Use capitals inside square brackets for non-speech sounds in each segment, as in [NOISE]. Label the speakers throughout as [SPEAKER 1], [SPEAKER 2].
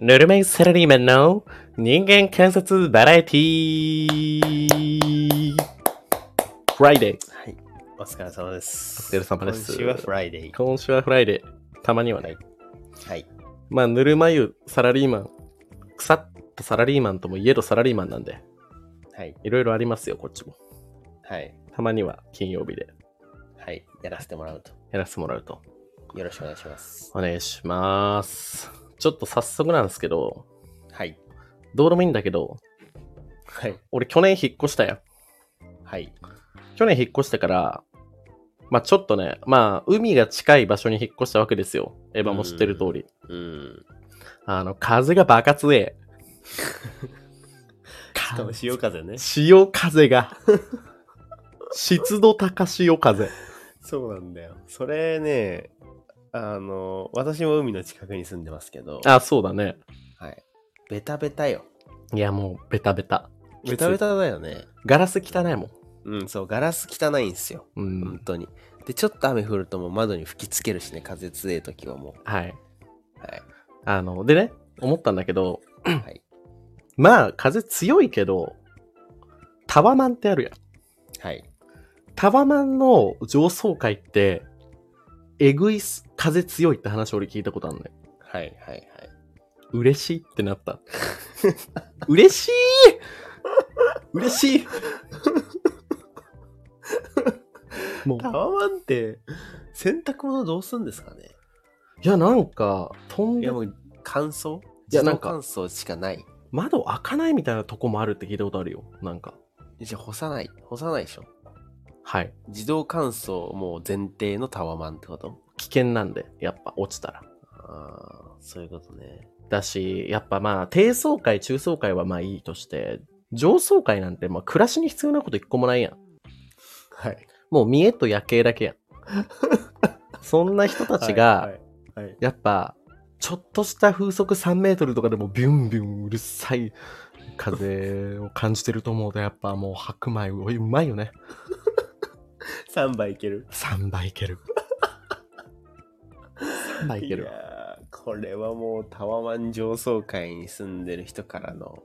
[SPEAKER 1] ぬるま湯サラリーマンの人間観察バラエティー Friday。
[SPEAKER 2] はい。お疲れ様です。
[SPEAKER 1] お疲れ様です
[SPEAKER 2] 今週は Friday。
[SPEAKER 1] 今週は Friday。たまにはね。
[SPEAKER 2] はい。
[SPEAKER 1] まあ、ぬるま湯サラリーマン。腐ったサラリーマンともいえどサラリーマンなんで、
[SPEAKER 2] はい。
[SPEAKER 1] いろいろありますよ、こっちも。
[SPEAKER 2] はい。
[SPEAKER 1] たまには金曜日で
[SPEAKER 2] はい。やらせてもらうと。
[SPEAKER 1] やらせてもらうと。
[SPEAKER 2] よろしくお願いします。
[SPEAKER 1] お願いします。ちょっと早速なんですけど、
[SPEAKER 2] はい。
[SPEAKER 1] どうでもいいんだけど、
[SPEAKER 2] はい。
[SPEAKER 1] 俺去年引っ越したよ。
[SPEAKER 2] はい。
[SPEAKER 1] 去年引っ越してから、まあちょっとね、まあ海が近い場所に引っ越したわけですよ。エヴァも知ってる通り。
[SPEAKER 2] うん。
[SPEAKER 1] あの、風がバカ強え。[LAUGHS]
[SPEAKER 2] しかも潮風ね。
[SPEAKER 1] 潮風が。[LAUGHS] 湿度高潮風。
[SPEAKER 2] そうなんだよ。それね、あの、私も海の近くに住んでますけど、
[SPEAKER 1] あ、そうだね。
[SPEAKER 2] はい。ベタベタよ。
[SPEAKER 1] いやもうベタベタ。
[SPEAKER 2] ベタベタだよね。
[SPEAKER 1] ガラス汚いもん。
[SPEAKER 2] うん、そう、ガラス汚いんですよ。
[SPEAKER 1] うん。
[SPEAKER 2] 本当に。で、ちょっと雨降るともう窓に吹きつけるしね、風強い時はも
[SPEAKER 1] はい。
[SPEAKER 2] う。はい。
[SPEAKER 1] あの、でね、思ったんだけど、
[SPEAKER 2] はい。[CLEARS THROAT]
[SPEAKER 1] まあ風強いけど、タワマンってあるやん。
[SPEAKER 2] はい。
[SPEAKER 1] タワマンの上層階って、えぐいす風強いって話俺聞いたことあるのよ。
[SPEAKER 2] はい。はい。はい。
[SPEAKER 1] 嬉しいってなった。[LAUGHS] 嬉しい嬉しい [LAUGHS] もう、
[SPEAKER 2] タワマンって、洗濯物どうすんですかね？
[SPEAKER 1] いやなんか、飛んで
[SPEAKER 2] いや、もう乾燥？
[SPEAKER 1] いやなんか
[SPEAKER 2] 乾燥しかない。
[SPEAKER 1] 窓開かないみたいなとこもあるって聞いたことあるよ。なんか。
[SPEAKER 2] じゃあ干さない。干さないでしょ
[SPEAKER 1] はい。
[SPEAKER 2] 自動乾燥もう前提のタワマンってこと？
[SPEAKER 1] 危険なんで、やっぱ落ちたら。
[SPEAKER 2] ああ、そういうことね。
[SPEAKER 1] だし、やっぱまあ、低層階、中層階はまあいいとして、上層階なんてまあ暮らしに必要なこと一個もないやん。
[SPEAKER 2] はい。
[SPEAKER 1] もう見栄と夜景だけやん。[LAUGHS] そんな人たちが、
[SPEAKER 2] はい。はいはい
[SPEAKER 1] やっぱ、ちょっとした風速3メートルとかでもビュンビュンうるさい風を感じてると思うと、やっぱもう白米ううまいよね。[LAUGHS]
[SPEAKER 2] 3杯いける
[SPEAKER 1] 3倍いける。3倍いけるわ。
[SPEAKER 2] やーこれはもうタワマン上層階に住んでる人からの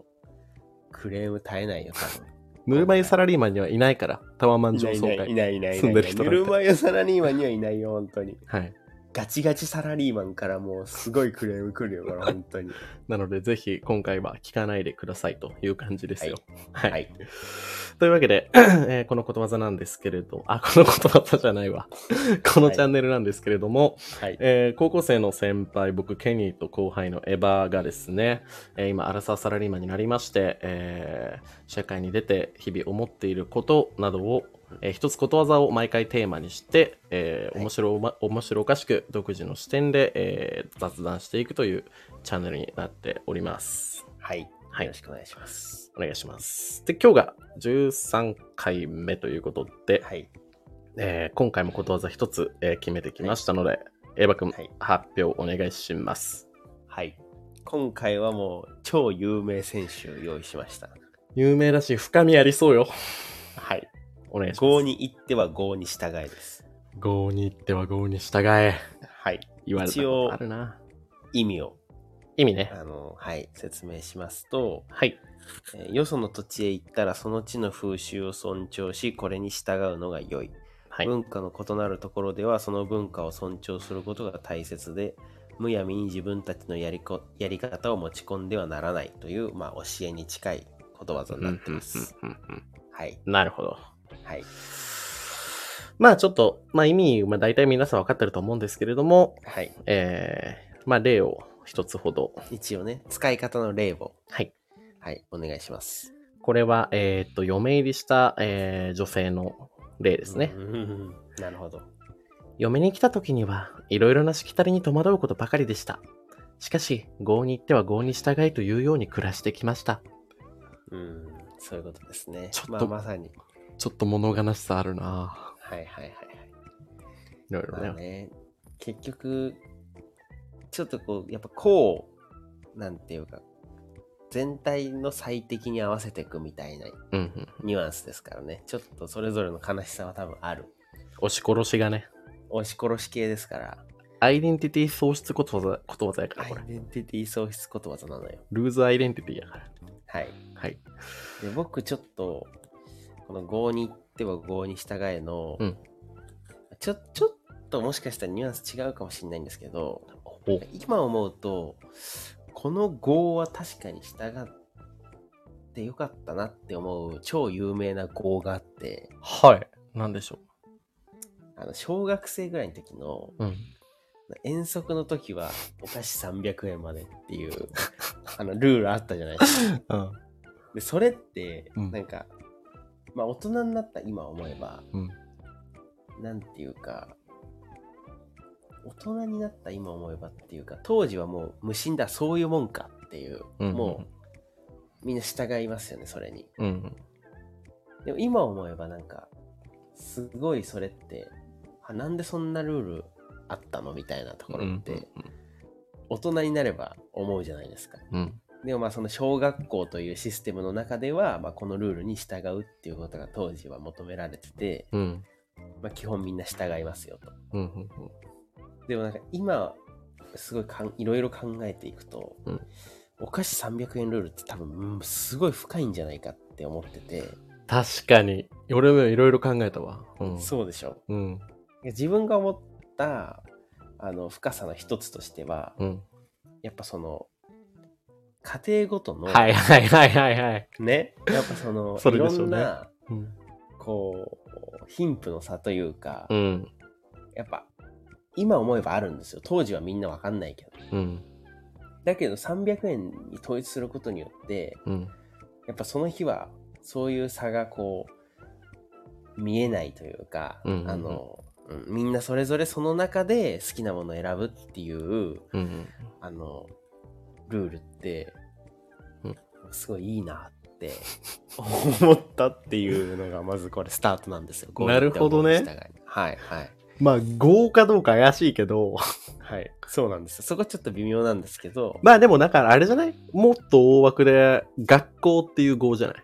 [SPEAKER 2] クレーム絶えないよ、多分。[LAUGHS]
[SPEAKER 1] ぬるま湯サラリーマンにはいないから、タワマン上層
[SPEAKER 2] いないい
[SPEAKER 1] 階。
[SPEAKER 2] ないいないい
[SPEAKER 1] 住んでる人
[SPEAKER 2] ぬるま湯サラリーマンにはいないよ、本当に。
[SPEAKER 1] はい。
[SPEAKER 2] ガチガチサラリーマンからもうすごいクレーム来るよ、これ、本当に。[LAUGHS]
[SPEAKER 1] なので、ぜひ今回は聞かないでくださいという感じですよ。はい。
[SPEAKER 2] はい。
[SPEAKER 1] というわけで、[COUGHS] えーこのことわざなんですけれど、あ、このことわざじゃないわ。[LAUGHS] このチャンネルなんですけれども、
[SPEAKER 2] はい。
[SPEAKER 1] えー高校生の先輩、僕、ケニーと後輩のエヴァがですね、えー今、アラサーサラリーマンになりまして、えー社会に出て日々思っていることなどを、えー一つことわざを毎回テーマにして、えー
[SPEAKER 2] はい
[SPEAKER 1] 面白おま、面白おかしく独自の視点で、えー雑談していくというチャンネルになっております。
[SPEAKER 2] はい。
[SPEAKER 1] はい
[SPEAKER 2] よろしくお願いします。
[SPEAKER 1] お願いします。で、今日が13回目ということで、
[SPEAKER 2] はい。
[SPEAKER 1] えー今回もことわざ一つ、えー決めてきましたので、エヴァ君、
[SPEAKER 2] はい
[SPEAKER 1] 発表お願いします。
[SPEAKER 2] はい。今回はもう超有名選手を用意しました。
[SPEAKER 1] 有名だし、深みありそうよ。
[SPEAKER 2] はい。
[SPEAKER 1] お願いします。
[SPEAKER 2] 郷に行っては郷に従えです。
[SPEAKER 1] 豪に行っては豪に従え。
[SPEAKER 2] はい。
[SPEAKER 1] 言われたことあるな。
[SPEAKER 2] 意味を、
[SPEAKER 1] 意味ね。
[SPEAKER 2] あの、はい、説明しますと、
[SPEAKER 1] はい。
[SPEAKER 2] えーよその土地へ行ったらその地の風習を尊重し、これに従うのが良い。
[SPEAKER 1] はい。
[SPEAKER 2] 文化の異なるところではその文化を尊重することが大切で、むやみに自分たちのやりこやり方を持ち込んではならないという、まあ、教えに近いことわざになってます。はい。
[SPEAKER 1] うんなるほど。
[SPEAKER 2] はい。
[SPEAKER 1] まあちょっと、まあ意味、まあ大体皆さん分かってると思うんですけれども、
[SPEAKER 2] はい。
[SPEAKER 1] えー、まあ例を一つほど。
[SPEAKER 2] 一応ね、使い方の例を、
[SPEAKER 1] はい。
[SPEAKER 2] はい、お願いします。
[SPEAKER 1] これは、えーっと、嫁入りした、えー女性の例ですね。
[SPEAKER 2] うん。なるほど。
[SPEAKER 1] 嫁に来た時には、いろいろなしきたりに戸惑うことばかりでした。しかし、郷に行っては郷に従いというように暮らしてきました。
[SPEAKER 2] うん。そういうことですね。
[SPEAKER 1] ちょっと
[SPEAKER 2] まあ、まさに。
[SPEAKER 1] ちょっと物悲しさあるな
[SPEAKER 2] はいはいはいはい。
[SPEAKER 1] いろいろね。
[SPEAKER 2] まあね、結局、ちょっとこう、やっぱこう、なんていうか、全体の最適に合わせていくみたいな。ニュアンスですからね。ちょっとそれぞれの悲しさは多分ある。
[SPEAKER 1] 押し殺しがね、
[SPEAKER 2] 押し殺し系ですから。
[SPEAKER 1] アイデンティティ喪失ことわざ、ことわざやから、これ。
[SPEAKER 2] アイデンティティ喪失ことわざなのよ。
[SPEAKER 1] ルーズアイデンティティやから。
[SPEAKER 2] はい。
[SPEAKER 1] はい。
[SPEAKER 2] で僕ちょっと、この合に行っては合に従えの、
[SPEAKER 1] うん
[SPEAKER 2] ちょ、ちょっともしかしたらニュアンス違うかもしれないんですけど、
[SPEAKER 1] お
[SPEAKER 2] 今思うと、この合は確かに従ってよかったなって思う超有名な合があって、
[SPEAKER 1] はい。なんでしょ
[SPEAKER 2] あの、小学生ぐらいの時の、
[SPEAKER 1] う。うん。
[SPEAKER 2] 遠足の時はお菓子300円までっていう、あの、ルールあったじゃないですか。[LAUGHS]
[SPEAKER 1] うん。
[SPEAKER 2] で、それって、
[SPEAKER 1] うん
[SPEAKER 2] なんか、まあ大人になった今思えば、
[SPEAKER 1] うん。
[SPEAKER 2] なんていうか、大人になった今思えばっていうか、当時はもう無心だ、そういうもんかっていう、
[SPEAKER 1] うん
[SPEAKER 2] もうみんな従いますよね、それに。
[SPEAKER 1] うん。うん。
[SPEAKER 2] でも今思えばなんか、すごいそれって、あなんでそんなルールあったの？みたいなところって、大人になれば思うじゃないですか。
[SPEAKER 1] うん。
[SPEAKER 2] でもまあその小学校というシステムの中では、まあ、このルールに従うっていうことが当時は求められてて、
[SPEAKER 1] うん。
[SPEAKER 2] まあ、基本みんな従いますよと。
[SPEAKER 1] うん。うん。
[SPEAKER 2] でもなんか今、すごいかんいろいろ考えていくと、
[SPEAKER 1] うん
[SPEAKER 2] お菓子300円ルールって多分、うんすごい深いんじゃないかって思ってて、
[SPEAKER 1] 確かに。俺もいろいろ考えたわ。うん。
[SPEAKER 2] そうでしょ
[SPEAKER 1] うん。
[SPEAKER 2] 自分が思ったあの深さの一つとしては、
[SPEAKER 1] うん。
[SPEAKER 2] やっぱその、家庭ごとの、
[SPEAKER 1] はいはいはいはいはい。
[SPEAKER 2] ね、やっぱその、[LAUGHS]
[SPEAKER 1] そ
[SPEAKER 2] いろ
[SPEAKER 1] れでしょうんね
[SPEAKER 2] な、
[SPEAKER 1] うん。
[SPEAKER 2] こう、貧富の差というか、
[SPEAKER 1] うん。
[SPEAKER 2] やっぱ、今思えばあるんですよ。当時はみんなわかんないけど。
[SPEAKER 1] うん。
[SPEAKER 2] だけど300円に統一することによって、
[SPEAKER 1] うん。
[SPEAKER 2] やっぱその日は、そういう差がこう、見えないというか、
[SPEAKER 1] うんうんうん
[SPEAKER 2] あの、うんみんなそれぞれその中で好きなものを選ぶっていう、
[SPEAKER 1] うん。
[SPEAKER 2] あの、ルールって、
[SPEAKER 1] うん
[SPEAKER 2] すごいいいなって [LAUGHS] 思ったっていうのが、まずこれスタートなんですよ。[LAUGHS]
[SPEAKER 1] なるほどね
[SPEAKER 2] はい、はい。
[SPEAKER 1] まあ、豪かどうか怪しいけど、[LAUGHS]
[SPEAKER 2] はい。そうなんですよ。そこちょっと微妙なんですけど、
[SPEAKER 1] まあでもだからあれじゃない？もっと大枠で学校っていう豪じゃない？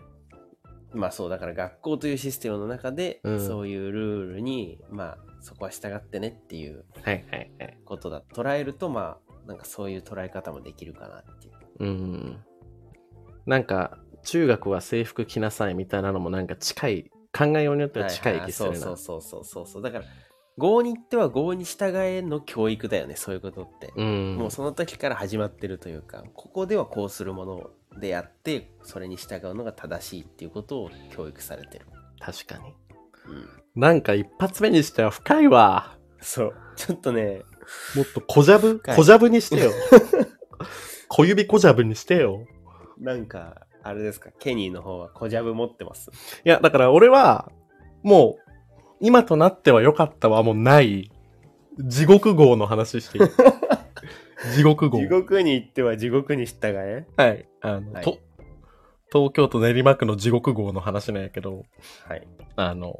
[SPEAKER 2] まあそう、だから学校というシステムの中で、
[SPEAKER 1] うん
[SPEAKER 2] そういうルールに、まあ、そこは従ってねっていう
[SPEAKER 1] はいはいはい。
[SPEAKER 2] ことだ。捉えると、まあ、なんかそういう捉え方もできるかなっていう。
[SPEAKER 1] うん。なんか、中学は制服着なさいみたいなのもなんか近い、考えようによっては近い気するな。
[SPEAKER 2] そうそうそうそうそう。だから、合に行っては合に従えの教育だよね、そういうことって。
[SPEAKER 1] うん。
[SPEAKER 2] もうその時から始まってるというか、ここではこうするものであって、それに従うのが正しいっていうことを教育されてる。
[SPEAKER 1] 確かに。
[SPEAKER 2] うん。
[SPEAKER 1] なんか一発目にしては深いわ。
[SPEAKER 2] そう。ちょっとね、
[SPEAKER 1] もっと小ジャブ？小ジャブにしてよ。[LAUGHS] 小指小ジャブにしてよ。
[SPEAKER 2] なんか、あれですか、ケニーの方は小ジャブ持ってます？
[SPEAKER 1] いや、だから俺は、もう、今となっては良かったはもうない、地獄号の話していい？[LAUGHS] 地獄号。
[SPEAKER 2] 地獄に行っては地獄に従え？
[SPEAKER 1] はい。あの、
[SPEAKER 2] はい
[SPEAKER 1] と、東京都練馬区の地獄号の話なんやけど、
[SPEAKER 2] はい。
[SPEAKER 1] あの、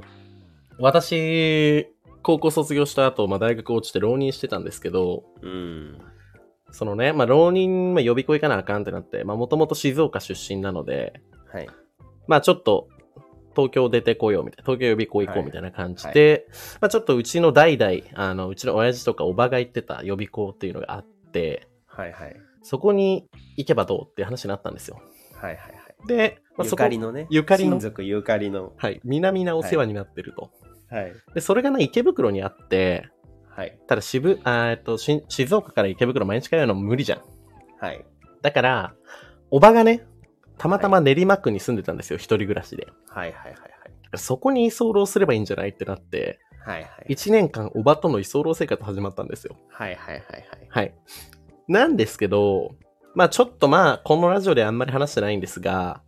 [SPEAKER 1] 私、高校卒業した後、まあ、大学落ちて浪人してたんですけど、
[SPEAKER 2] うん。
[SPEAKER 1] そのね、まあ、浪人、まあ、予備校行かなあかんってなって、まあ、もともと静岡出身なので、
[SPEAKER 2] はい。
[SPEAKER 1] まあ、ちょっと、東京出てこようみたいな、東京予備校行こうみたいな感じで、まあ、ちょっとうちの代々、あの、うちの親父とかおばが行ってた予備校っていうのがあって、
[SPEAKER 2] はいはい。
[SPEAKER 1] そこに行けばどうっていう話になったんですよ。
[SPEAKER 2] はいはいはい。
[SPEAKER 1] で、まあ、
[SPEAKER 2] ゆ
[SPEAKER 1] そこ
[SPEAKER 2] かりのね。
[SPEAKER 1] ゆかりの
[SPEAKER 2] 親族ゆかりの。
[SPEAKER 1] はい、南なお世話になってると。
[SPEAKER 2] はい。
[SPEAKER 1] で、それがね、池袋にあって、
[SPEAKER 2] はい。
[SPEAKER 1] ただ渋、あーえっと、し静岡から池袋毎日通うのも無理じゃん。
[SPEAKER 2] はい。
[SPEAKER 1] だから、おばがね、たまたま練馬区に住んでたんですよ、一人暮らしで。
[SPEAKER 2] はいはいはい
[SPEAKER 1] そこに居候すればいいんじゃないってなって、
[SPEAKER 2] はい。はいはい。
[SPEAKER 1] 一年間おばとの居候生活始まったんですよ。
[SPEAKER 2] はいはいはいはい。
[SPEAKER 1] はい。なんですけど、まあちょっとまあ、このラジオであんまり話してないんですが、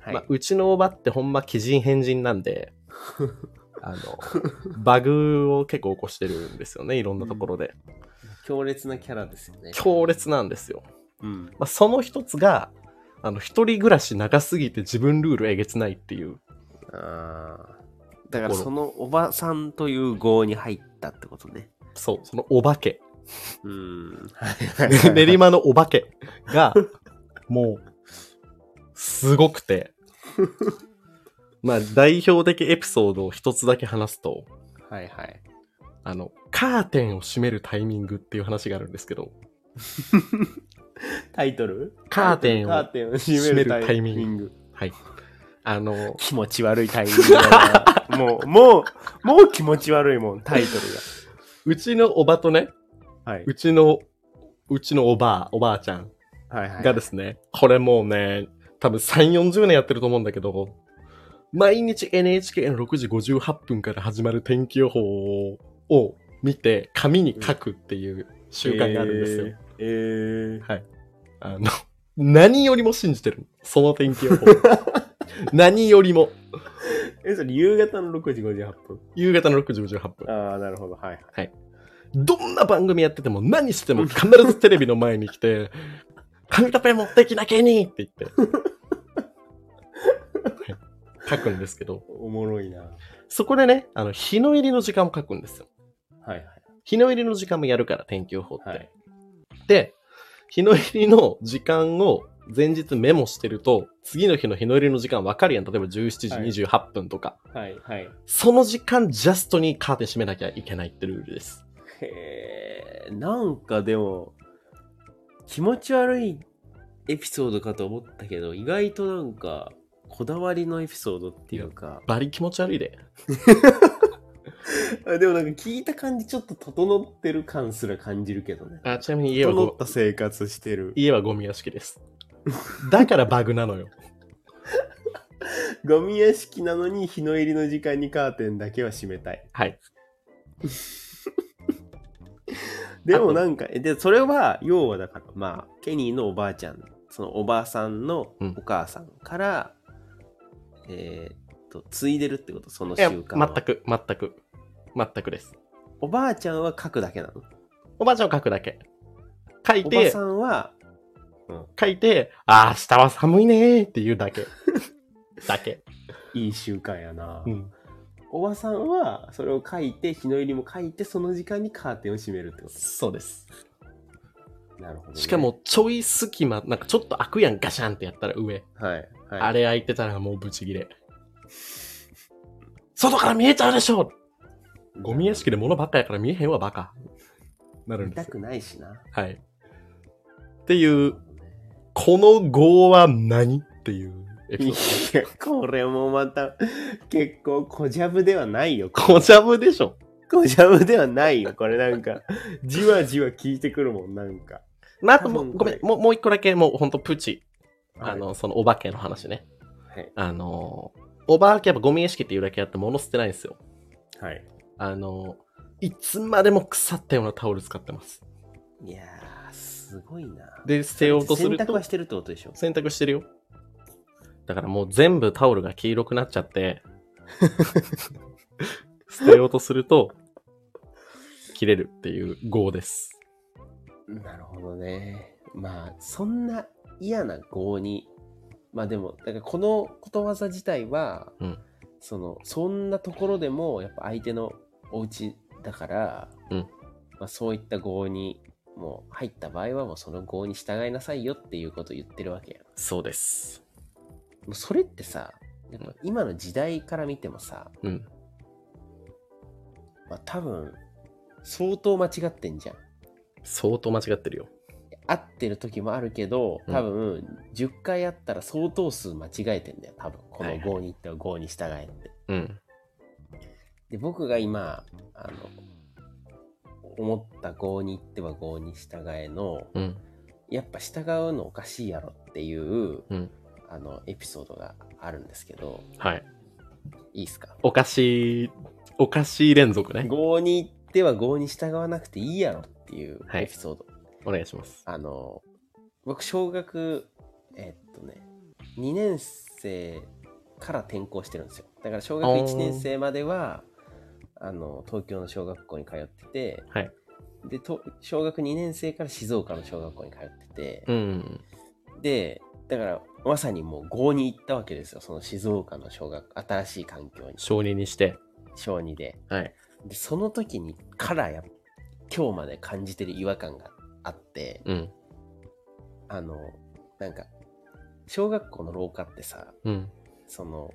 [SPEAKER 2] はい。
[SPEAKER 1] まあ、うちのおばってほんま奇人変人なんで、[LAUGHS] あの、バグを結構起こしてるんですよね、いろんなところで。
[SPEAKER 2] 強烈なキャラですよね。
[SPEAKER 1] 強烈なんですよ。
[SPEAKER 2] うん。
[SPEAKER 1] まあ、その一つが、あの、一人暮らし長すぎて自分ルールえげつないっていう。
[SPEAKER 2] ああ。だからそのおばさんという号に入ったってことね。
[SPEAKER 1] そう、そのお化け。
[SPEAKER 2] うん。[LAUGHS]
[SPEAKER 1] 練馬のお化けが、もう、すごくて。まあ、代表的エピソードを一つだけ話すと、
[SPEAKER 2] はいはい。
[SPEAKER 1] あの、カーテンを閉めるタイミングっていう話があるんですけど、[LAUGHS]
[SPEAKER 2] タイトル？
[SPEAKER 1] カーテンを
[SPEAKER 2] カーテンを閉めるタイミング。
[SPEAKER 1] はい。あの、
[SPEAKER 2] 気持ち悪いタイミングだな。[LAUGHS] もう、もう、もう気持ち悪いもん、タイト
[SPEAKER 1] うちのおばとね、
[SPEAKER 2] ルが。はい。
[SPEAKER 1] うちの、うちのおばあ、おばあちゃん
[SPEAKER 2] はいはい。
[SPEAKER 1] がですね、これもうね、多分3、40年やってると思うんだけど、毎日 NHK の6時58分から始まる天気予報を見て、紙に書くっていう習慣があるんですよ。
[SPEAKER 2] えー。えー
[SPEAKER 1] はい。あの、[LAUGHS] 何よりも信じてる。その天気予報。[LAUGHS] 何よりも。
[SPEAKER 2] え、それ夕方の6時58分。
[SPEAKER 1] 夕方の6時58分。
[SPEAKER 2] ああ、なるほど。はいはい。
[SPEAKER 1] どんな番組やってても何しても必ずテレビの前に来て、[LAUGHS] 紙とペン持ってきなけにって言って。はい書くんですけど、
[SPEAKER 2] おもろいな。
[SPEAKER 1] そこでね、あの、日の入りの時間も書くんですよ。
[SPEAKER 2] はいはい。
[SPEAKER 1] 日の入りの時間もやるから、天気予報って。
[SPEAKER 2] はい。
[SPEAKER 1] で、日の入りの時間を前日メモしてると、次の日の日の入りの時間わかるやん。例えば17時28分とか。
[SPEAKER 2] はいはい。
[SPEAKER 1] その時間ジャストにカーテン閉めなきゃいけないってルールです。
[SPEAKER 2] へえ、なんかでも、気持ち悪いエピソードかと思ったけど、意外となんか、こだわりのエピソードっていうか、
[SPEAKER 1] バリ気持ち悪いで。[LAUGHS]
[SPEAKER 2] あでもなんか聞いた感じちょっと整ってる感すら感じるけどね。
[SPEAKER 1] あ、ちなみに家はご
[SPEAKER 2] 整った生活してる。
[SPEAKER 1] 家はゴミ屋敷です。だからバグなのよ。[LAUGHS]
[SPEAKER 2] ゴミ屋敷なのに日の入りの時間にカーテンだけは閉めたい。
[SPEAKER 1] はい。[LAUGHS]
[SPEAKER 2] でもなんか、えで、それは、要はだから、まあ、ケニーのおばあちゃん、そのおばあさんの
[SPEAKER 1] うん
[SPEAKER 2] お母さんから、えーっと、継いでるってこと、その習慣は？
[SPEAKER 1] 全く、全く、全くです。
[SPEAKER 2] おばあちゃんは書くだけなの？
[SPEAKER 1] おばあちゃんを書くだけ。書い
[SPEAKER 2] おば
[SPEAKER 1] て
[SPEAKER 2] さ、んは、
[SPEAKER 1] 書いて、あー、明日は寒いねーって言うだけ。[LAUGHS] だけ。
[SPEAKER 2] いい習慣やな。
[SPEAKER 1] うん。
[SPEAKER 2] おばさんは、それを書いて、日の入りも書いて、その時間にカーテンを閉めるってこ
[SPEAKER 1] そうです。
[SPEAKER 2] と。なるほど、ね。
[SPEAKER 1] しか、も、ちょい隙間、なんかちょっと開くやん、ガシャンってやったら上。
[SPEAKER 2] はい。はい、
[SPEAKER 1] あれ開いてたらもうブチギレ。[LAUGHS] 外から見えちゃうでしょゴミ屋敷で物ばっかやから見えへんわ、バカ。なるんですよ。
[SPEAKER 2] 見たくないしな。
[SPEAKER 1] はい。っていう、この語は何？っていうエピ
[SPEAKER 2] い
[SPEAKER 1] ソー
[SPEAKER 2] や、これもまた、結構、小ジャブではないよ。
[SPEAKER 1] ド。小ジャブでしょ
[SPEAKER 2] 小ジャブではないよ。これなんか、じわじわ聞いてくるもん、なんか。
[SPEAKER 1] まあ、あともごめん、もうもう一個だけ、もうほんとプチ。
[SPEAKER 2] はい
[SPEAKER 1] あの、そのお化けの話ね。
[SPEAKER 2] はい。
[SPEAKER 1] あの、お化けやっぱゴミ屋敷っていうだけあって物捨てないんですよ。
[SPEAKER 2] はい。
[SPEAKER 1] あの、いつまでも腐ったようなタオル使ってます。
[SPEAKER 2] いやー、すごいな。
[SPEAKER 1] で、捨てようとすると
[SPEAKER 2] 洗濯は、してるってことでしょ
[SPEAKER 1] 洗濯してるよ。だからもう全部タオルが黄色くなっちゃって、[LAUGHS] 捨てようとすると、切れるっていう号です。
[SPEAKER 2] なるほどね。まあ、そんな嫌な業に、まあでも、だからこのことわざ自体は、
[SPEAKER 1] うん
[SPEAKER 2] その、そんなところでも、やっぱ相手のお家だから、
[SPEAKER 1] うん
[SPEAKER 2] まあそういった業に、もう入った場合はもうその業に従いなさいよっていうことを言ってるわけや。
[SPEAKER 1] そうです。
[SPEAKER 2] もうそれってさ、やっぱ今の時代から見てもさ、
[SPEAKER 1] うん。
[SPEAKER 2] まあ多分、相当間違ってんじゃん。
[SPEAKER 1] 相当間違ってるよ。
[SPEAKER 2] 合ってる時もあるけど、多分、10回あったら相当数間違えてんだよ、多分。この
[SPEAKER 1] はいはい
[SPEAKER 2] 5に行っては5に従えって。
[SPEAKER 1] うん。
[SPEAKER 2] で、僕が今、あの、思った5に行っては5に従えの、
[SPEAKER 1] うん。
[SPEAKER 2] やっぱ従うのおかしいやろっていう、
[SPEAKER 1] うん。
[SPEAKER 2] あの、エピソードがあるんですけど、
[SPEAKER 1] はい。
[SPEAKER 2] いいっすか？
[SPEAKER 1] おかしい、おかしい連続ね。
[SPEAKER 2] ?5 に行っては5に従わなくていいやろっていう
[SPEAKER 1] はい
[SPEAKER 2] エピソード。
[SPEAKER 1] お願いします。
[SPEAKER 2] あの、僕、小学、えっとね、2年生から転校してるんですよ。だから小学1年生までは、あの、東京の小学校に通ってて、
[SPEAKER 1] はい。
[SPEAKER 2] で、と小学2年生から静岡の小学校に通ってて、
[SPEAKER 1] うん。
[SPEAKER 2] で、だから、まさにもう5に行ったわけですよ。その静岡の小学、新しい環境に、
[SPEAKER 1] 承認にして。
[SPEAKER 2] 小2で。
[SPEAKER 1] はい。
[SPEAKER 2] で、その時に、からや、今日まで感じてる違和感があって、
[SPEAKER 1] うん。
[SPEAKER 2] あの、なんか、小学校の廊下ってさ、
[SPEAKER 1] うん。
[SPEAKER 2] その、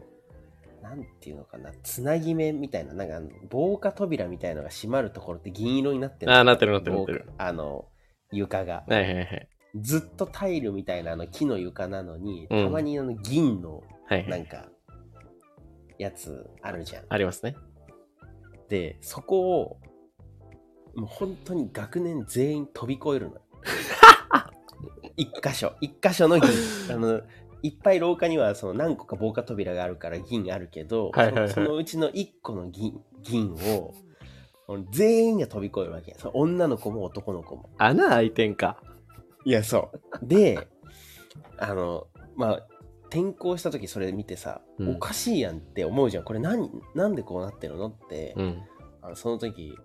[SPEAKER 2] なんていうのかな、つなぎ目みたいな、なんか防火扉みたいのが閉まるところって銀色になってる
[SPEAKER 1] ああ、なってるなってるなってる。
[SPEAKER 2] あの、床が。
[SPEAKER 1] はいはいはい。
[SPEAKER 2] ずっとタイルみたいなあの木の床なのに、
[SPEAKER 1] うん
[SPEAKER 2] たまにあの銀の
[SPEAKER 1] はいはい。
[SPEAKER 2] なんか、やつあるじゃん。
[SPEAKER 1] ありますね。
[SPEAKER 2] で、そこを、もう本当に学年全員飛び越えるの。[LAUGHS] 一箇所、一箇所の銀。あの、いっぱい廊下にはその何個か防火扉があるから銀あるけど、
[SPEAKER 1] はいはいはい
[SPEAKER 2] そそのうちの一個の銀銀を、全員が飛び越えるわけ。その女の子も男の子も。
[SPEAKER 1] 穴開いてんか。
[SPEAKER 2] いや、そう。で、あの、まあ、転校した時それ見てさ、
[SPEAKER 1] うん
[SPEAKER 2] おかしいやんって思うじゃん。これ何、なんでこうなってるのって、
[SPEAKER 1] うん。
[SPEAKER 2] あのその時、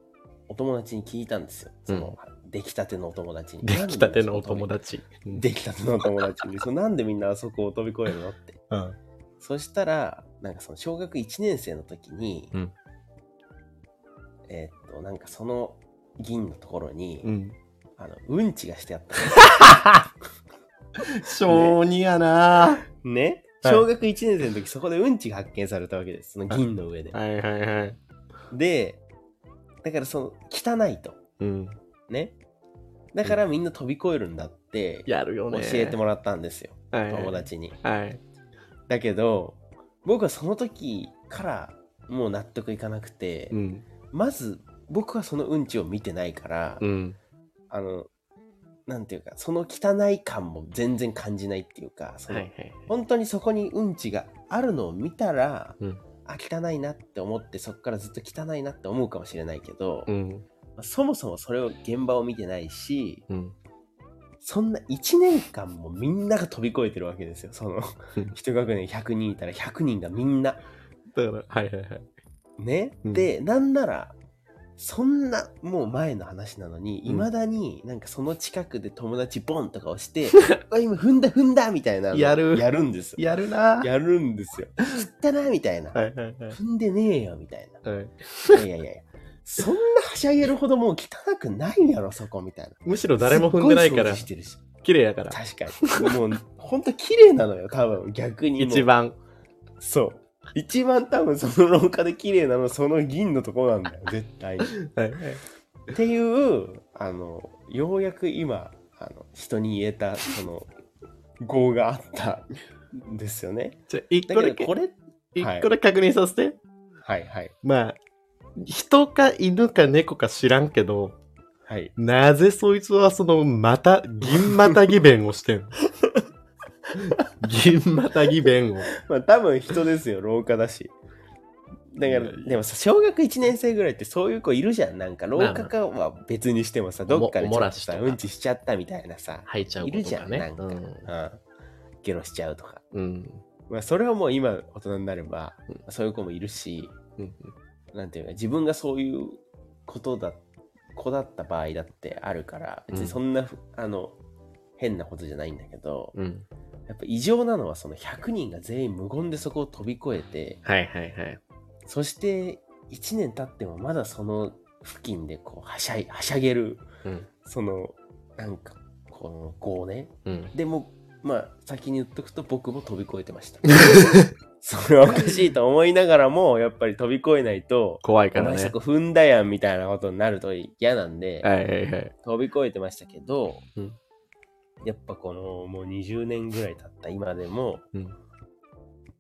[SPEAKER 2] お友達に聞いたんですよ。その、出来たてのお友達に。
[SPEAKER 1] できたてのお友
[SPEAKER 2] 達。[LAUGHS] 出来たてのお友達に。そうなんでみんなあそこを飛び越えるのって。[LAUGHS]
[SPEAKER 1] うん。
[SPEAKER 2] そしたら、なんかその小学1年生の時に、
[SPEAKER 1] うん
[SPEAKER 2] えーっと、なんかその銀のところに、
[SPEAKER 1] うん。
[SPEAKER 2] あの、うんちがしてあった。[LAUGHS]
[SPEAKER 1] 小児やな
[SPEAKER 2] ね
[SPEAKER 1] はい
[SPEAKER 2] 小学1年生の時、そこでうんちが発見されたわけです。その銀の上で。
[SPEAKER 1] はいはいはい。
[SPEAKER 2] で、だからその、汚いと。
[SPEAKER 1] うん。
[SPEAKER 2] ね。だからみんな飛び越えるんだって、
[SPEAKER 1] やるよ
[SPEAKER 2] 教
[SPEAKER 1] ね。
[SPEAKER 2] えてもらったんですよ。友達に。
[SPEAKER 1] はい。
[SPEAKER 2] だけど、僕はその時からもう納得いかなくて、
[SPEAKER 1] うん。
[SPEAKER 2] まず僕はそのうんちを見てないから、
[SPEAKER 1] うん。
[SPEAKER 2] あの、なんていうか、その汚い感も全然感じないっていうか、その
[SPEAKER 1] はいはい。
[SPEAKER 2] 本当にそこにうんちがあるのを見たら、
[SPEAKER 1] うん
[SPEAKER 2] あ、汚いなって思って、そこからずっと汚いなって思うかもしれないけど、
[SPEAKER 1] うん。
[SPEAKER 2] まあそもそもそれを現場を見てないし、
[SPEAKER 1] うん。
[SPEAKER 2] そんな1年間もみんなが飛び越えてるわけですよ。その
[SPEAKER 1] うん、
[SPEAKER 2] 一学年100人いたら100人がみんな。
[SPEAKER 1] だから、はいはいはい。
[SPEAKER 2] ね、
[SPEAKER 1] うん
[SPEAKER 2] で、なんなら、そんなもう前の話なのに、
[SPEAKER 1] うん
[SPEAKER 2] いまだになんかその近くで友達ボンとか押して、[LAUGHS] あ今踏んだ踏んだみたいなの
[SPEAKER 1] やる
[SPEAKER 2] やるんですよ。
[SPEAKER 1] やるな
[SPEAKER 2] やるんですよ。切ったなみたいな。
[SPEAKER 1] はいはいはい。
[SPEAKER 2] 踏んでねえよみたいな。
[SPEAKER 1] はい、
[SPEAKER 2] いやいやいやいや、そんなはしゃげるほどもう汚くないやろ、そこみたいな。
[SPEAKER 1] むしろ誰も踏んでないから
[SPEAKER 2] すっごい掃除、してるし
[SPEAKER 1] 綺麗やから。
[SPEAKER 2] 確かに。もう、ほんと綺麗なのよ、多分、逆にもう。
[SPEAKER 1] 一。番。
[SPEAKER 2] そう。一番多分その廊下で綺麗なの、その銀のとこなんだよ、[LAUGHS] 絶対に。
[SPEAKER 1] はいはい。
[SPEAKER 2] っていう、あの、ようやく今、あの、人に言えた、その、業があったんですよね。
[SPEAKER 1] じゃあ、一
[SPEAKER 2] だ
[SPEAKER 1] 個だけ、
[SPEAKER 2] これ、
[SPEAKER 1] 一個だけ確認させて。
[SPEAKER 2] はいはい。
[SPEAKER 1] まあ、人か犬か猫か知らんけど、
[SPEAKER 2] はい。
[SPEAKER 1] なぜそいつはその、また、銀またぎ弁をしてんの？銀またぎ弁を。[LAUGHS]
[SPEAKER 2] まあ多分人ですよ、廊下だし。だからでもさ、小学1年生ぐらいってそういう子いるじゃん。なんか廊下かは別にしてもさ、どっかで
[SPEAKER 1] お
[SPEAKER 2] ちょっとさ、うんちしちゃったみたいなさ、
[SPEAKER 1] 吐いちゃう
[SPEAKER 2] いるじゃん。なんか、うん。ゲロしちゃうとか。
[SPEAKER 1] うん。うん。
[SPEAKER 2] まあそれはもう今大人になれば
[SPEAKER 1] うん、
[SPEAKER 2] そういう子もいるし、
[SPEAKER 1] うん。
[SPEAKER 2] なんていうか、自分がそういうことだ、子だった場合だってあるから、別にそんなふ、あの、変なことじゃないんだけど、
[SPEAKER 1] うん。
[SPEAKER 2] やっぱ異常なのはその100人が全員無言でそこを飛び越えて、
[SPEAKER 1] はいはいはい。
[SPEAKER 2] そして1年経ってもまだその付近でこうはしゃいはしゃげる
[SPEAKER 1] うん。
[SPEAKER 2] そのなんかこの号ね
[SPEAKER 1] うん。
[SPEAKER 2] でもまあ先に言っとくと僕も飛び越えてました [LAUGHS] それはおかしいと思いながらもやっぱり飛び越えないと
[SPEAKER 1] 怖いからね。
[SPEAKER 2] お前そこ踏んだやんみたいなことになると嫌なんで、
[SPEAKER 1] はいはいはい。
[SPEAKER 2] 飛び越えてましたけど、
[SPEAKER 1] うん
[SPEAKER 2] やっぱこのもう20年ぐらい経った今でも
[SPEAKER 1] うん。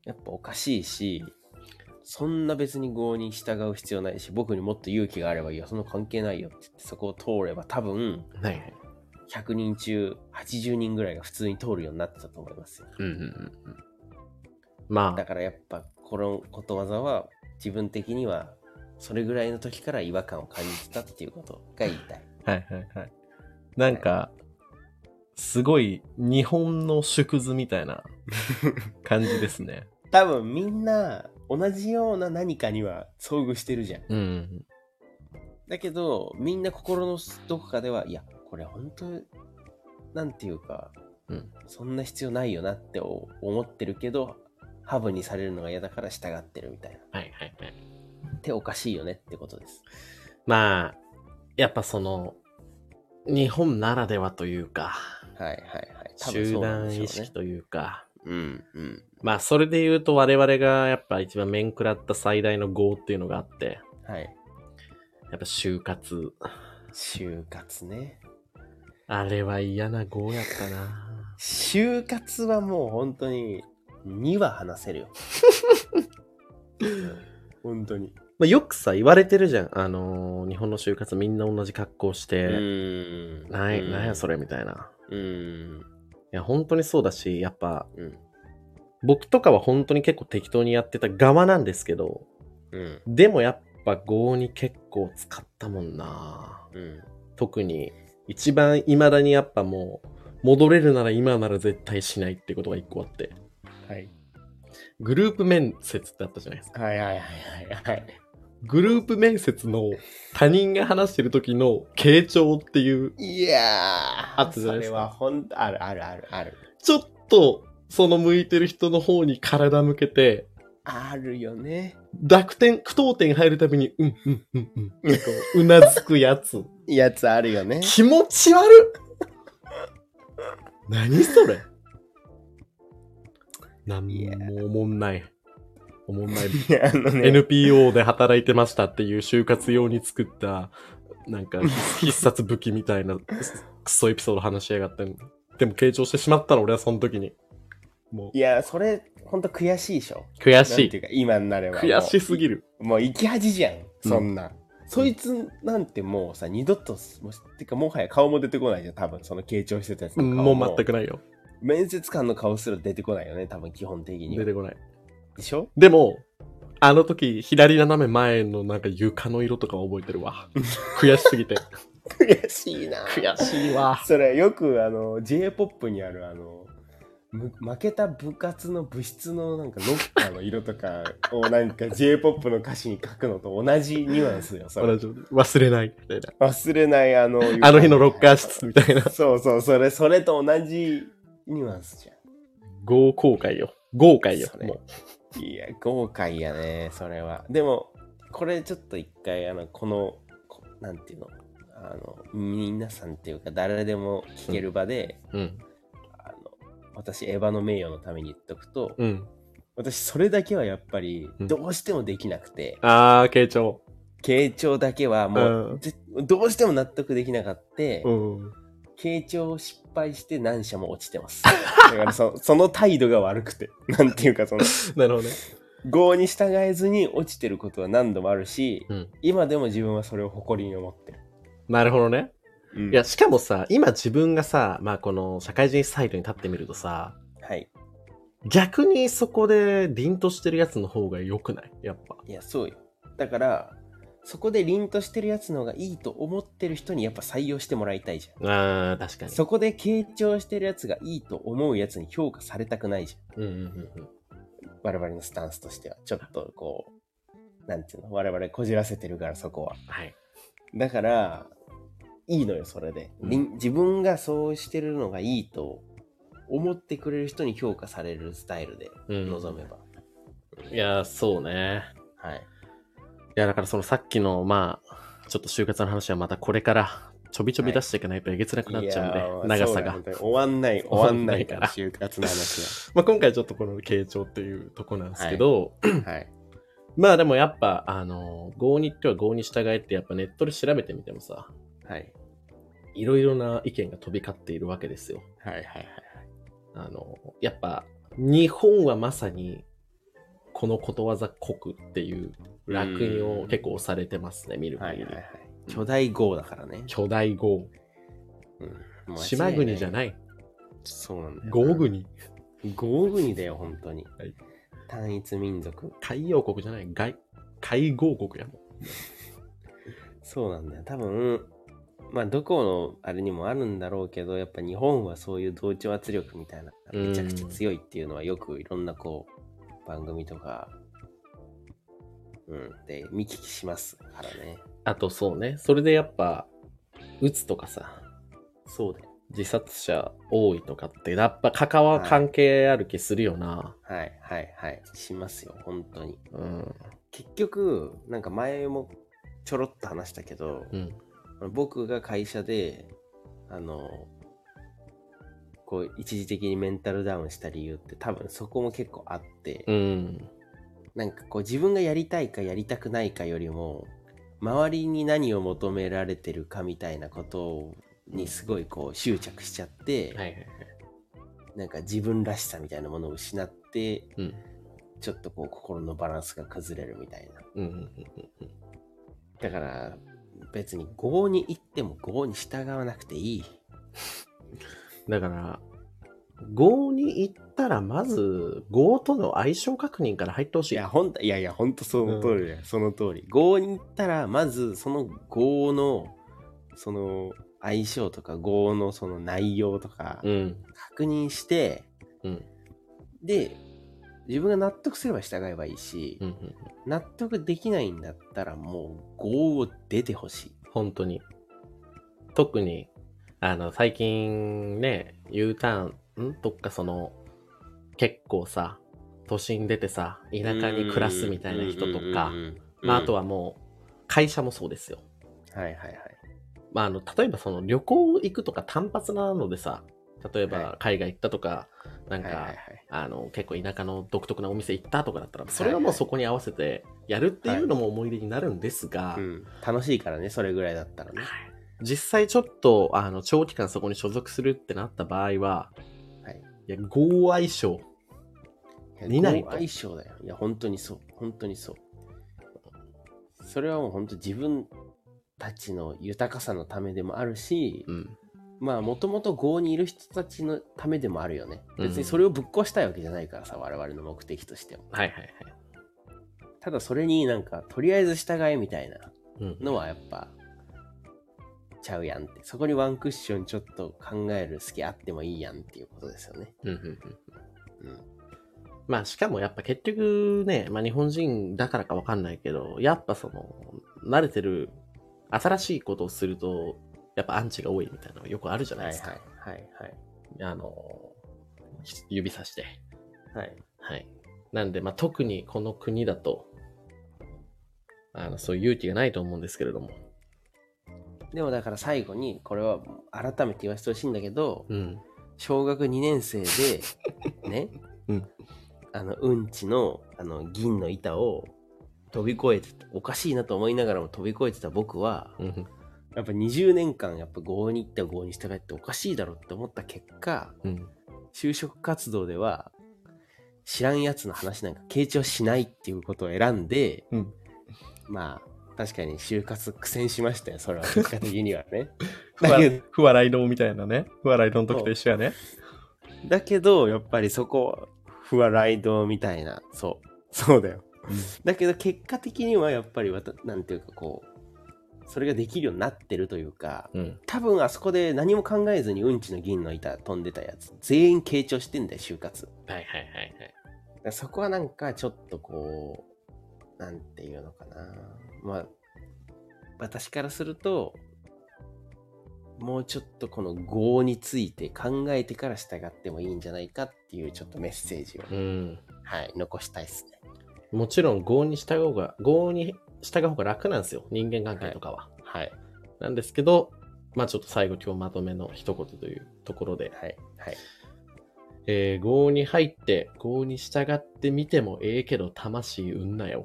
[SPEAKER 2] やっぱおかしいし、そんな別に合に従う必要ないし、僕にもっと勇気があればいいよ、その関係ないよって言ってそこを通れば多分、
[SPEAKER 1] はいはい。
[SPEAKER 2] 100人中80人ぐらいが普通に通るようになってたと思いますよ。
[SPEAKER 1] うんうんうんうん。まあ、
[SPEAKER 2] だからやっぱこのことわざは自分的にはそれぐらいの時から違和感を感じてたっていうことが言いたい。
[SPEAKER 1] はいはいはい。なんか、すごい日本の縮図みたいな [LAUGHS] 感じですね。
[SPEAKER 2] 多分みんな同じような何かには遭遇してるじゃん。
[SPEAKER 1] うん。
[SPEAKER 2] だけど、みんな心のどこかでは、いや、これ本当、なんていうか、
[SPEAKER 1] うん。
[SPEAKER 2] そんな必要ないよなって思ってるけど、ハブにされるのが嫌だから従ってるみたいな。
[SPEAKER 1] はいはいはい。
[SPEAKER 2] っておかしいよねってことです。
[SPEAKER 1] まあ、やっぱその、日本ならではというか、
[SPEAKER 2] はいはいはい。
[SPEAKER 1] 集団。意識というか、
[SPEAKER 2] うんうん。
[SPEAKER 1] まあ、それで言うと我々がやっぱ一番面食らった最大の業っていうのがあって、
[SPEAKER 2] はい。
[SPEAKER 1] やっぱ就活。
[SPEAKER 2] 就活ね。
[SPEAKER 1] あれは嫌な業やったな。
[SPEAKER 2] 就活はもう本当に2は話せるよ。[LAUGHS] 本当に。
[SPEAKER 1] まあ、よくさ、言われてるじゃん。あのー日本の就活みんな同じ格好し
[SPEAKER 2] う
[SPEAKER 1] て、
[SPEAKER 2] ーん。
[SPEAKER 1] なんやそ
[SPEAKER 2] れ。
[SPEAKER 1] れみたいな。
[SPEAKER 2] うーん。
[SPEAKER 1] いや、本当にそうだし、やっぱ、
[SPEAKER 2] うん。
[SPEAKER 1] 僕とかは本当に結構適当にやってた側なんですけど、
[SPEAKER 2] うん。
[SPEAKER 1] でもやっぱ業に結構使ったもんな。
[SPEAKER 2] うん。
[SPEAKER 1] 特に、一番未だにやっぱもう、戻れるなら今なら絶対しないってことが一個あって、
[SPEAKER 2] はい。
[SPEAKER 1] グループ面接ってあったじゃないですか。
[SPEAKER 2] はいはいはいはいはい。
[SPEAKER 1] グループ面接の他人が話してる時の傾聴っていう、
[SPEAKER 2] いやー。
[SPEAKER 1] あったじゃないですか
[SPEAKER 2] それはほんあるあるあるある。
[SPEAKER 1] ちょっと、その向いてる人の方に体向けて、
[SPEAKER 2] あるよね。
[SPEAKER 1] 濁点、句読点入るたびに、うん、うん、うん、うん、こう [LAUGHS] うなずくやつ。
[SPEAKER 2] やつあるよね。
[SPEAKER 1] 気持ち悪っ何それなん
[SPEAKER 2] いや
[SPEAKER 1] も思んない。思んない。
[SPEAKER 2] あのね。
[SPEAKER 1] NPO で働いてましたっていう就活用に作った、なんか必殺武器みたいなクソエピソード話しやがって。でも傾聴してしまったの、俺はその時に。も
[SPEAKER 2] いや、それ、ほんと悔しいでしょ。
[SPEAKER 1] う、悔しい。
[SPEAKER 2] なんていうか、今になれば。
[SPEAKER 1] 悔しすぎる。
[SPEAKER 2] もう生き恥じゃん、そんな。そいつなんてもうさ、二度と、もうてかもはや顔も出てこないじゃん、多分、その傾聴してたやつの顔
[SPEAKER 1] もう全くないよ。
[SPEAKER 2] 面接官の顔すら出てこないよね、多分、基本的には。
[SPEAKER 1] 出てこない。
[SPEAKER 2] でしょ？
[SPEAKER 1] でも、あの時、左斜め前のなんか床の色とか覚えてるわ。[LAUGHS] 悔しすぎて。
[SPEAKER 2] 悔しいな
[SPEAKER 1] 悔しいわ。
[SPEAKER 2] それよくあの J-POP にあるあのむ負けた部活の部室のなんかロッカーの色とかをなんか J-POP の歌詞に書くのと同じニュアンスよそれ
[SPEAKER 1] 忘れない。みたいな。
[SPEAKER 2] 忘れないあの
[SPEAKER 1] あの日のロッカー室みたいな。
[SPEAKER 2] そうそうそれそれと同じニュアンスじゃ
[SPEAKER 1] 豪公開よ。豪快よ
[SPEAKER 2] そ。れ
[SPEAKER 1] も
[SPEAKER 2] んいや豪快やねそれはでもこれちょっと一回あのこのこなんていうのあの皆さんっていうか誰でも聞ける場で、
[SPEAKER 1] う。うん。
[SPEAKER 2] あの私エヴァの名誉のために言っとくと、
[SPEAKER 1] うん。
[SPEAKER 2] 私それだけはやっぱり
[SPEAKER 1] うん
[SPEAKER 2] どうしてもできなくて、
[SPEAKER 1] あー、傾聴。
[SPEAKER 2] 傾聴だけはもう、どうしても納得できなかって、
[SPEAKER 1] うん。
[SPEAKER 2] 傾聴を失敗して何社も落ちてます。[LAUGHS] だからそその態度が悪くて、[LAUGHS] なんていうかその、[LAUGHS]
[SPEAKER 1] なるほどね。
[SPEAKER 2] 業に従えずに落ちてることは何度もあるし、
[SPEAKER 1] うん。
[SPEAKER 2] 今でも自分はそれを誇りに思ってる。
[SPEAKER 1] なるほどね。
[SPEAKER 2] うん
[SPEAKER 1] いや、しかもさ、今自分がさ、まあこの社会人サイトに立ってみるとさ、
[SPEAKER 2] はい。
[SPEAKER 1] 逆にそこで凛としてるやつの方が良くない？やっぱ。
[SPEAKER 2] いや、そうよ。だから、そこで凛としてるやつの方がいいと思ってる人にやっぱ採用してもらいたいじゃん。
[SPEAKER 1] あー、確かに。
[SPEAKER 2] そこで傾聴してるやつがいいと思うやつに評価されたくないじゃん。
[SPEAKER 1] うんうんうんうん。
[SPEAKER 2] 我々のスタンスとしては。ちょっとこう、なんていうの？我々こじらせてるからそこは。
[SPEAKER 1] はい。
[SPEAKER 2] だから、いいのよ、それで。
[SPEAKER 1] うん
[SPEAKER 2] 自分がそうしてるのがいいと思ってくれる人に評価されるスタイルで
[SPEAKER 1] うん
[SPEAKER 2] 臨めば。
[SPEAKER 1] いや、そうね。
[SPEAKER 2] はい。
[SPEAKER 1] いや、だからそのさっきの、まあ、ちょっと就活の話はまたこれからちょびちょび出していかないとえげつなくなっちゃうんで、
[SPEAKER 2] いやー
[SPEAKER 1] 長さが
[SPEAKER 2] 終わんない、[LAUGHS] 終わんないから、
[SPEAKER 1] 終
[SPEAKER 2] 就活の話 [LAUGHS]
[SPEAKER 1] まあ今回ちょっとこの傾聴っていうとこなんですけど、
[SPEAKER 2] は。はい。[LAUGHS]
[SPEAKER 1] まあでもやっぱ、あの、合にっては合に従えってやっぱネットで調べてみてもさ、
[SPEAKER 2] はい。
[SPEAKER 1] いろいろな意見が飛び交っているわけですよ。
[SPEAKER 2] はいはいはい。
[SPEAKER 1] あの、やっぱ、日本はまさに、このことわざ国っていう楽印を結構押されてますね、見る限り。
[SPEAKER 2] はいはいはい。巨大号だからね。
[SPEAKER 1] 巨大豪。
[SPEAKER 2] うん。
[SPEAKER 1] 島国じゃ
[SPEAKER 2] い。
[SPEAKER 1] ない。
[SPEAKER 2] そうなんだよ。
[SPEAKER 1] 豪。国。
[SPEAKER 2] 豪国だよ、本当に。
[SPEAKER 1] はい
[SPEAKER 2] 単一民族。
[SPEAKER 1] 海洋国じゃない。外、海豪国やもん。[LAUGHS]
[SPEAKER 2] そうなんだよ。多分、まあ、どこのあれにもあるんだろうけど、やっぱ日本はそういう同調圧力みたいな、めちゃくちゃ強いっていうのはよくいろんなこう、番組とか、うん、で見聞きしますからね。
[SPEAKER 1] あとそうね。それでやっぱ、うつとかさ、
[SPEAKER 2] そうだよ。
[SPEAKER 1] 自殺者多いとかって、やっぱ関わ、
[SPEAKER 2] はい
[SPEAKER 1] 関係ある気するよな。
[SPEAKER 2] はいはいはい。しますよ、本当に。
[SPEAKER 1] うん。
[SPEAKER 2] 結局、なんか前もちょろっと話したけど、
[SPEAKER 1] うん。
[SPEAKER 2] 僕が会社で、あの、こう一時的にメンタルダウンした理由って多分そこも結構あって、
[SPEAKER 1] うん。
[SPEAKER 2] なんかこう自分がやりたいかやりたくないかよりも周りに何を求められてるかみたいなことにすごいこう執着しちゃって、
[SPEAKER 1] はいはいはい。
[SPEAKER 2] なんか自分らしさみたいなものを失って
[SPEAKER 1] うん。
[SPEAKER 2] ちょっとこう心のバランスが崩れるみたいなだから別に業に行っても業に従わなくていい [LAUGHS]
[SPEAKER 1] だから、5に行ったら、まず、5との相性確認から入ってほしい。
[SPEAKER 2] いやほんといやいやほんとその通りだよ、その通り業に行ったらまずその業のその相性とか業のその内容とか
[SPEAKER 1] うん。
[SPEAKER 2] 確認して、
[SPEAKER 1] うん。
[SPEAKER 2] で自分が納得すれば従えばいいし、
[SPEAKER 1] うんうん。
[SPEAKER 2] 納得できないんだったらもう業を出てほしい
[SPEAKER 1] 本当に。特に、あの、最近ね、U ターン、ん？どっかその、結構さ、都心出てさ、田舎に暮らすみたいな人とか、まあ、あと
[SPEAKER 2] は
[SPEAKER 1] はもう、会社もそうですよ。
[SPEAKER 2] はいはいはい。
[SPEAKER 1] まあ、あの、例えばその旅行行くとか単発なのでさ、例え
[SPEAKER 2] は
[SPEAKER 1] ば海外行ったとか、なんか、
[SPEAKER 2] はいはいはい。
[SPEAKER 1] あの、結構田舎の独特なお店行ったとかだったら、それはもうそこに合わせてやるっていうのも思い出になるんですが、
[SPEAKER 2] うん、楽しいからねそれぐらいだったらね。
[SPEAKER 1] 実際ちょっと、あの、長期間そこに所属するってなった場合は、
[SPEAKER 2] はい
[SPEAKER 1] いや、合相性。
[SPEAKER 2] い
[SPEAKER 1] ないと
[SPEAKER 2] 好相性だよ。いや、本当にそう。本当にそう。それはもう本当自分たちの豊かさのためでもあるし、
[SPEAKER 1] うん。
[SPEAKER 2] まあ、もともと郷にいる人たちのためでもあるよね。
[SPEAKER 1] うん
[SPEAKER 2] 別にそれをぶっ壊したいわけじゃないからさ、我々の目的としては。
[SPEAKER 1] はいはいはい。
[SPEAKER 2] ただそれになんか、とりあえず従えみたいな
[SPEAKER 1] うん。
[SPEAKER 2] のはやっぱ、ちゃうやんって。そこにワンクッションちょっと考える隙あってもいいやんっていうことですよね。
[SPEAKER 1] うんうんうん
[SPEAKER 2] うん。
[SPEAKER 1] まあしかもやっぱ結局ね、まあ日本人だからかわかんないけど、やっぱその、慣れてる、新しいことをすると、やっぱアンチが多いみたいなのがよくあるじゃない
[SPEAKER 2] はい
[SPEAKER 1] ですか。
[SPEAKER 2] はいはいはい。
[SPEAKER 1] あの、指さして。
[SPEAKER 2] はい。
[SPEAKER 1] はい。なんで、まあ特にこの国だと、あの、そういう勇気がないと思うんですけれども。
[SPEAKER 2] でもだから最後にこれは改めて言わせてほしいんだけど
[SPEAKER 1] うん。
[SPEAKER 2] 小学2年生で [LAUGHS] ね、
[SPEAKER 1] うん
[SPEAKER 2] あのうんちのあの銀の板を飛び越えてたおかしいなと思いながらも飛び越えてた僕は
[SPEAKER 1] うん。
[SPEAKER 2] やっぱ20年間やっぱ合に行った合に従っておかしいだろって思った結果
[SPEAKER 1] うん。
[SPEAKER 2] 就職活動では知らんやつの話なんか傾聴しないっていうことを選んで
[SPEAKER 1] うん。
[SPEAKER 2] まあ確かに就活苦戦しましたよそれは [LAUGHS] 結果的にはね
[SPEAKER 1] 不
[SPEAKER 2] だけど
[SPEAKER 1] 不笑い堂みたいなね。不笑い堂の時と一緒やね。
[SPEAKER 2] だけど、やっぱりそこ、不和ライドみたいな、そう、そうだよ。だけど結果的にはやっぱりわた、なんていうかこう、それができるようになってるというか、
[SPEAKER 1] うん。
[SPEAKER 2] 多分あそこで何も考えずにうんちの銀の板飛んでたやつ、全員傾聴してんだよ、就活。
[SPEAKER 1] はいはいはいはい。
[SPEAKER 2] らそこはなんかちょっとこう、なんていうのかな。まあ、私からすると、もうちょっとこの業について考えてから従ってもいいんじゃないかっていうちょっとメッセージを、
[SPEAKER 1] うん。
[SPEAKER 2] はい、残したいですね。
[SPEAKER 1] もちろん、合に従う方が、合に従う方が楽なんですよ。人間関係とかは。
[SPEAKER 2] はい、
[SPEAKER 1] なんですけど、まあちょっと最後今日まとめの一言というところで、
[SPEAKER 2] はい、はい。
[SPEAKER 1] えー、合に入って、合に従ってみてもええけど、魂うんなよ。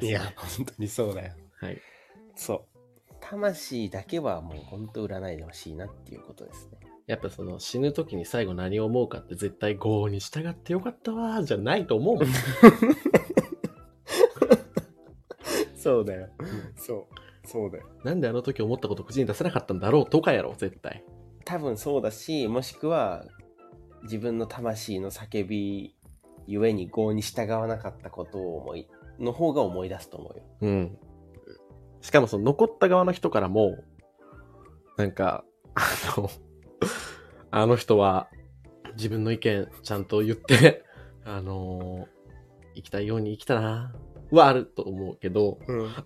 [SPEAKER 1] ですね。
[SPEAKER 2] いや、本当にそうだよ。
[SPEAKER 1] はい。
[SPEAKER 2] そう。魂だけはもう本当占いでほしいなっていうことですね。
[SPEAKER 1] やっぱその死ぬ時に最後何を思うかって絶対合に従ってよかったわーじゃないと思うもん。[LAUGHS]
[SPEAKER 2] そうだよ。そう。そうだよ。
[SPEAKER 1] なんであの時思ったこと口に出せなかったんだろうとかやろ、絶対。
[SPEAKER 2] 多分そうだし、もしくは自分の魂の叫びゆえに業に従わなかったことを思い、の方が思い出すと思うよ。
[SPEAKER 1] うん。しかもその残った側の人からも、なんか、あの、あの人は自分の意見ちゃんと言って、あの生きたいように生きたな、はあると思うけど、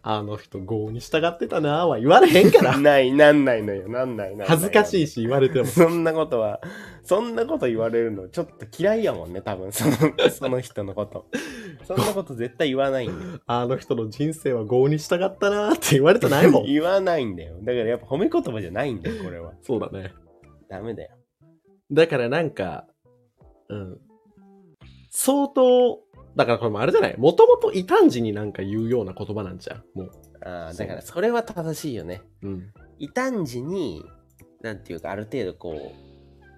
[SPEAKER 1] あの人合に従ってたな、は言われへんから。[LAUGHS]
[SPEAKER 2] ない、なんないのよ。なんないなんない。
[SPEAKER 1] 恥ずかし
[SPEAKER 2] い。
[SPEAKER 1] いし言われても。
[SPEAKER 2] そんなことは、そんなこと言われるのちょっと嫌いやもんね、多分、その、その人のこと。そんなこと絶対言わないんだよ。[LAUGHS]
[SPEAKER 1] あの人の人生は合に従ったなって言われてないもん。[LAUGHS]
[SPEAKER 2] 言わないんだよ。だからやっぱ褒め言葉じゃないんだよ、これは。
[SPEAKER 1] そうだね。
[SPEAKER 2] ダメだよ。
[SPEAKER 1] だからなんか、うん。相当、だからこれもあれじゃない？もともと異端児になんか言うような言葉なんじゃん。もう。
[SPEAKER 2] ああ、だからそれは正しいよね。
[SPEAKER 1] うん。
[SPEAKER 2] 異端児に、なんていうか、ある程度こ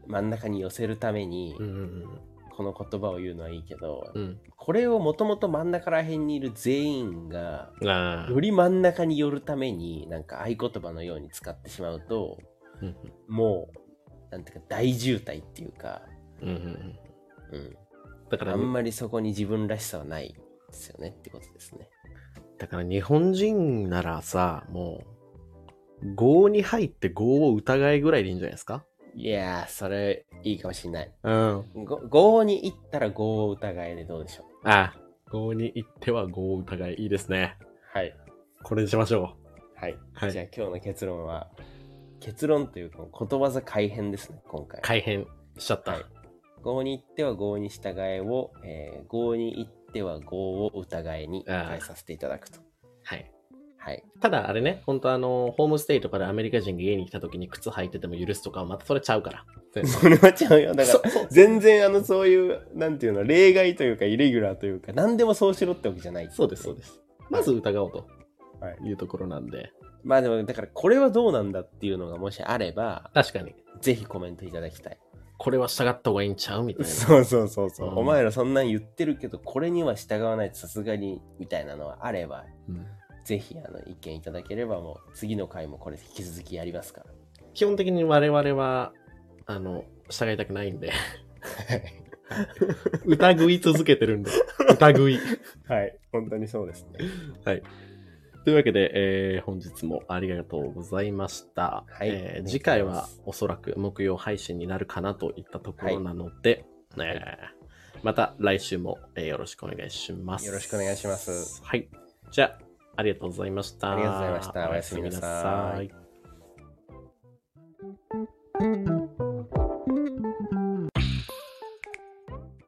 [SPEAKER 2] う、真ん中に寄せるために
[SPEAKER 1] う、んうん
[SPEAKER 2] この言葉を言うのはいいけど、
[SPEAKER 1] うん。
[SPEAKER 2] これをもともと真ん中ら辺にいる全員が。より真ん中に寄るために、なんか合言葉のように使ってしまうと、
[SPEAKER 1] うんうん
[SPEAKER 2] もう、なんていうか、大渋滞っていうか、
[SPEAKER 1] うんうんうん。
[SPEAKER 2] うん。
[SPEAKER 1] だから
[SPEAKER 2] あんまりそこに自分らしさはないですよねってことですね。
[SPEAKER 1] だから日本人ならさ、もう、業に入って業を疑いぐらいでいいんじゃないですか？
[SPEAKER 2] いやー、それいいかもしんない。
[SPEAKER 1] うん。
[SPEAKER 2] に行ったら合を疑いでどうでしょう？
[SPEAKER 1] ああ、業に行っては業を疑い。いいですね。
[SPEAKER 2] はい。
[SPEAKER 1] これにしましょ
[SPEAKER 2] はい。
[SPEAKER 1] はい
[SPEAKER 2] じゃあ今日の結論は、結論というか、ことわざ改変ですね、今回
[SPEAKER 1] う。。改変しちゃった。
[SPEAKER 2] はい合に行っては合に従えを、えー、合に行っては合を疑いに変えさせていただくと。
[SPEAKER 1] はい。
[SPEAKER 2] はい。
[SPEAKER 1] ただあれね、本当あの、ホームステイとかでアメリカ人が家に来た時に靴履いてても許すとかはまたそれちゃうから。[LAUGHS]
[SPEAKER 2] それはちゃうよ。だから、全然あの、そういう、なんていうの、例外というか、イレギュラーというか、何でもそうしろってわけじゃない。
[SPEAKER 1] そうです、そうです。まず疑おうと
[SPEAKER 2] はい。
[SPEAKER 1] いうところなんで。
[SPEAKER 2] まあでも、だから、これはどうなんだっていうのがもしあれば、
[SPEAKER 1] 確かに。
[SPEAKER 2] ぜひコメントいただきたい。
[SPEAKER 1] これは従った方がいいんちゃう？みたいな。
[SPEAKER 2] そうそうそうそう、
[SPEAKER 1] うん
[SPEAKER 2] お前らそんなん言ってるけど、これには従わないとさすがに、みたいなのはあれば、
[SPEAKER 1] うん
[SPEAKER 2] ぜひ、あの、意見いただければ、もう、次の回もこれ引き続きやりますから。
[SPEAKER 1] 基本的に我々は、あの、従いたくないんで。疑い続けてるんで。疑い。
[SPEAKER 2] はい。本当にそうですね。
[SPEAKER 1] はい。というわけで、えー、本日もありがとうございました。
[SPEAKER 2] はい、
[SPEAKER 1] えー、次回はおそらく木曜配信になるかなといったところなので、はい、えー、また来週も、えー、よろしくお願いします。
[SPEAKER 2] よろしくお願いします。
[SPEAKER 1] はい。じゃあ、ありがとうございました。
[SPEAKER 2] ありがとうございました。
[SPEAKER 1] おやすみなさい。